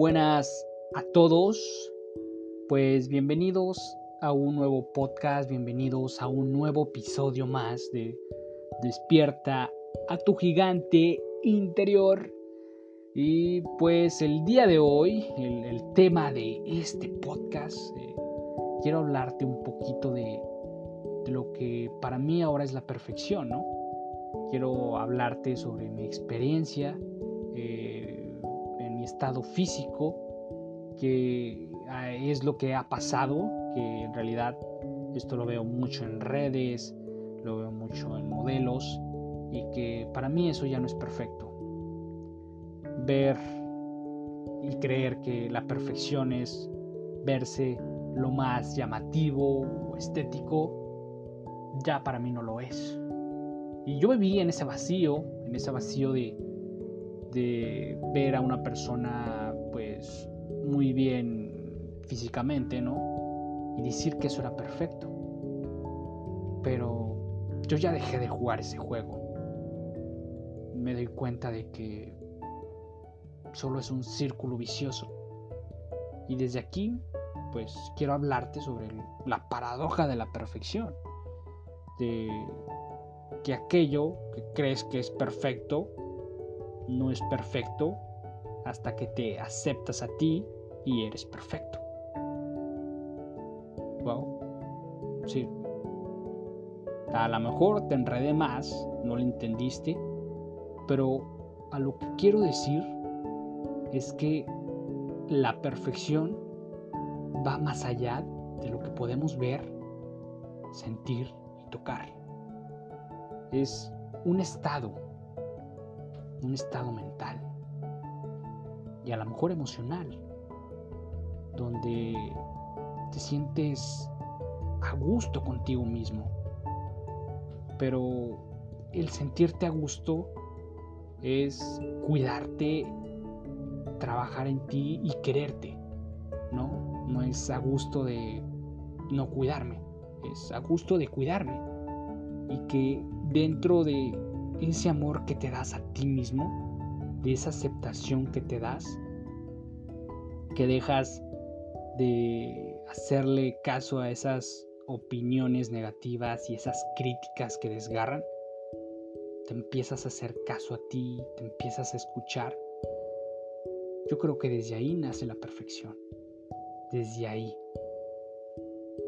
buenas a todos. Pues bienvenidos a un nuevo podcast, bienvenidos a un nuevo episodio más de Despierta a tu gigante interior. Y pues el día de hoy, el, tema de este podcast, eh, quiero hablarte un poquito de, lo que para mí ahora es la perfección, ¿no? Quiero hablarte sobre mi experiencia eh, estado físico, que ah, es lo que ha pasado, que en realidad esto lo veo mucho en redes, lo veo mucho en modelos y que para mí eso ya no es perfecto. Ver y creer que la perfección es verse lo más llamativo o estético, ya para mí no lo es. Y yo viví en ese vacío, en ese vacío de, de ver a una persona pues muy bien físicamente, ¿no? Y decir que eso era perfecto. Pero yo ya dejé de jugar ese juego. Me doy cuenta de que solo es un círculo vicioso. Y desde aquí, pues quiero hablarte sobre la paradoja de la perfección. De que aquello que crees que es perfecto no es perfecto hasta que te aceptas a ti y eres perfecto. Wow. Sí. A lo mejor te enredé más, no lo entendiste, pero a lo que quiero decir es que la perfección va más allá de lo que podemos ver, sentir y tocar. Es un estado, un estado mental y a lo mejor emocional, donde te sientes a gusto contigo mismo. Pero el sentirte a gusto es cuidarte, trabajar en ti y quererte, ¿no? No es a gusto de no cuidarme, es a gusto de cuidarme. Y que dentro de ese amor que te das a ti mismo, de esa aceptación que te das, que dejas de hacerle caso a esas opiniones negativas y esas críticas que desgarran, te empiezas a hacer caso a ti, te empiezas a escuchar. Yo creo que desde ahí nace la perfección. Desde ahí.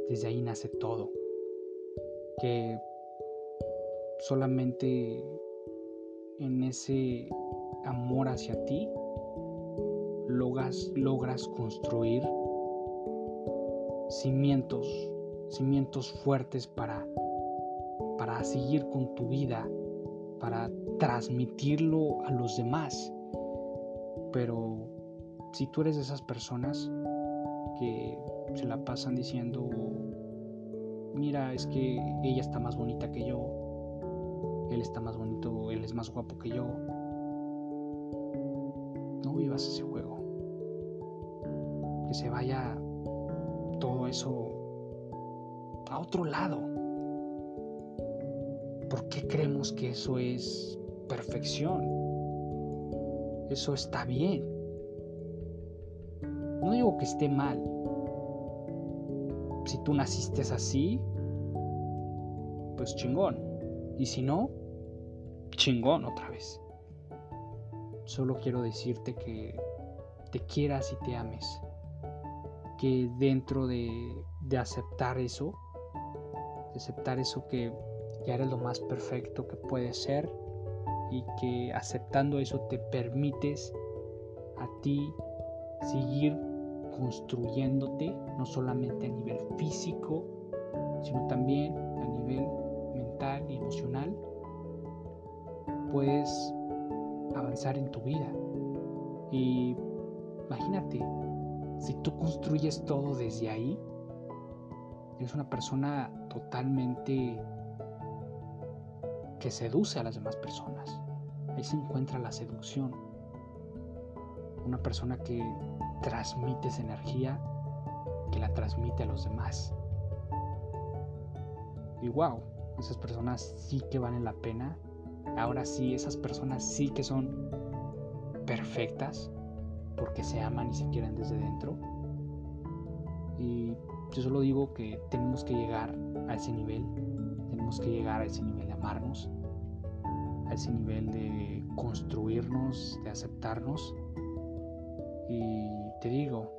Desde ahí nace todo. Que solamente en ese amor hacia ti, logras, logras construir cimientos, cimientos fuertes para, para seguir con tu vida, para transmitirlo a los demás. Pero si tú eres de esas personas que se la pasan diciendo, mira, es que ella está más bonita que yo, él está más bonito, él es más guapo que yo, vivas ese juego. Que se vaya todo eso a otro lado. ¿Por qué creemos que eso es perfección? Eso está bien. No digo que esté mal. Si tú naciste así, pues chingón. Y si no, chingón otra vez. Solo quiero decirte que te quieras y te ames. Que dentro de, aceptar eso, de aceptar eso que ya eres lo más perfecto que puedes ser y que aceptando eso te permites a ti seguir construyéndote, no solamente a nivel físico, sino también puedes avanzar en tu vida. Y imagínate, si tú construyes todo desde ahí, eres una persona totalmente que seduce a las demás personas. Ahí se encuentra la seducción. Una persona que transmite esa energía, que la transmite a los demás. Y wow, esas personas sí que valen la pena ahora sí, esas personas sí que son perfectas, porque se aman y se quieren desde dentro. Y yo solo digo que tenemos que llegar a ese nivel, tenemos que llegar a ese nivel de amarnos, a ese nivel de construirnos, de aceptarnos. Y te digo,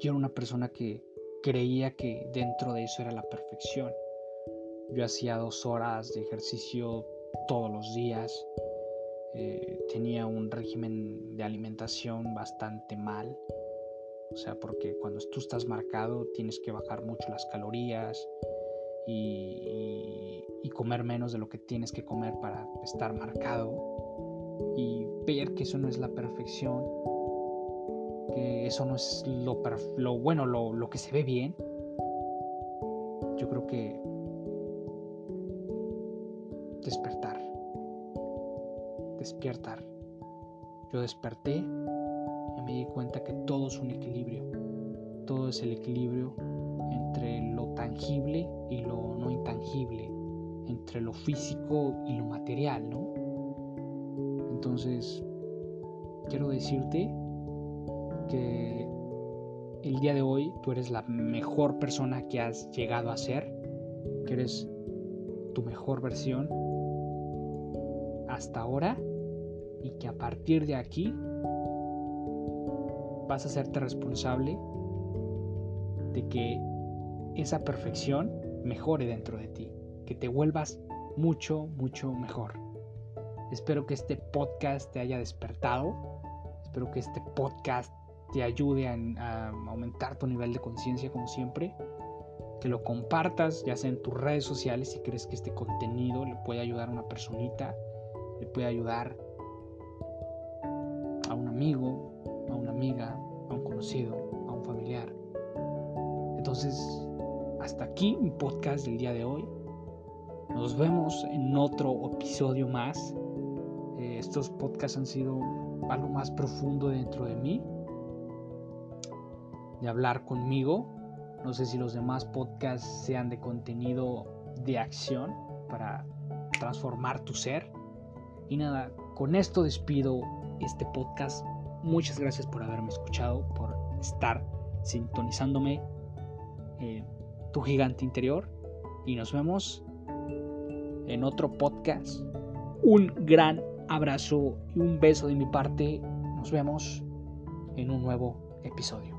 yo era una persona que creía que dentro de eso era la perfección. Yo hacía dos horas de ejercicio todos los días. Eh, tenía un régimen de alimentación bastante mal. O sea, porque cuando tú estás marcado tienes que bajar mucho las calorías y, comer menos de lo que tienes que comer para estar marcado. Y ver que eso no es la perfección, que eso no es lo, lo bueno, lo, lo que se ve bien. Yo creo que despertar. Despiertar. Yo desperté y me di cuenta que todo es un equilibrio. Todo es el equilibrio entre lo tangible y lo no intangible, entre lo físico y lo material, ¿no? Entonces, quiero decirte que el día de hoy tú eres la mejor persona que has llegado a ser, que eres tu mejor versión hasta ahora y que a partir de aquí vas a hacerte responsable de que esa perfección mejore dentro de ti, que te vuelvas mucho, mucho mejor. Espero que este podcast te haya despertado, espero que este podcast te ayude a, aumentar tu nivel de conciencia como siempre, que lo compartas ya sea en tus redes sociales si crees que este contenido le puede ayudar a una personita, le puede ayudar a un amigo, a una amiga, a un conocido, a un familiar. Entonces, hasta aquí mi podcast del día de hoy. Nos vemos en otro episodio más. Eh, estos podcasts han sido algo más profundo dentro de mí de hablar conmigo. No sé si los demás podcasts sean de contenido de acción para transformar tu ser. Y nada, con esto despido este podcast. Muchas gracias por haberme escuchado, por estar sintonizándome tu gigante interior. Y nos vemos en otro podcast. Un gran abrazo y un beso de mi parte. Nos vemos en un nuevo episodio.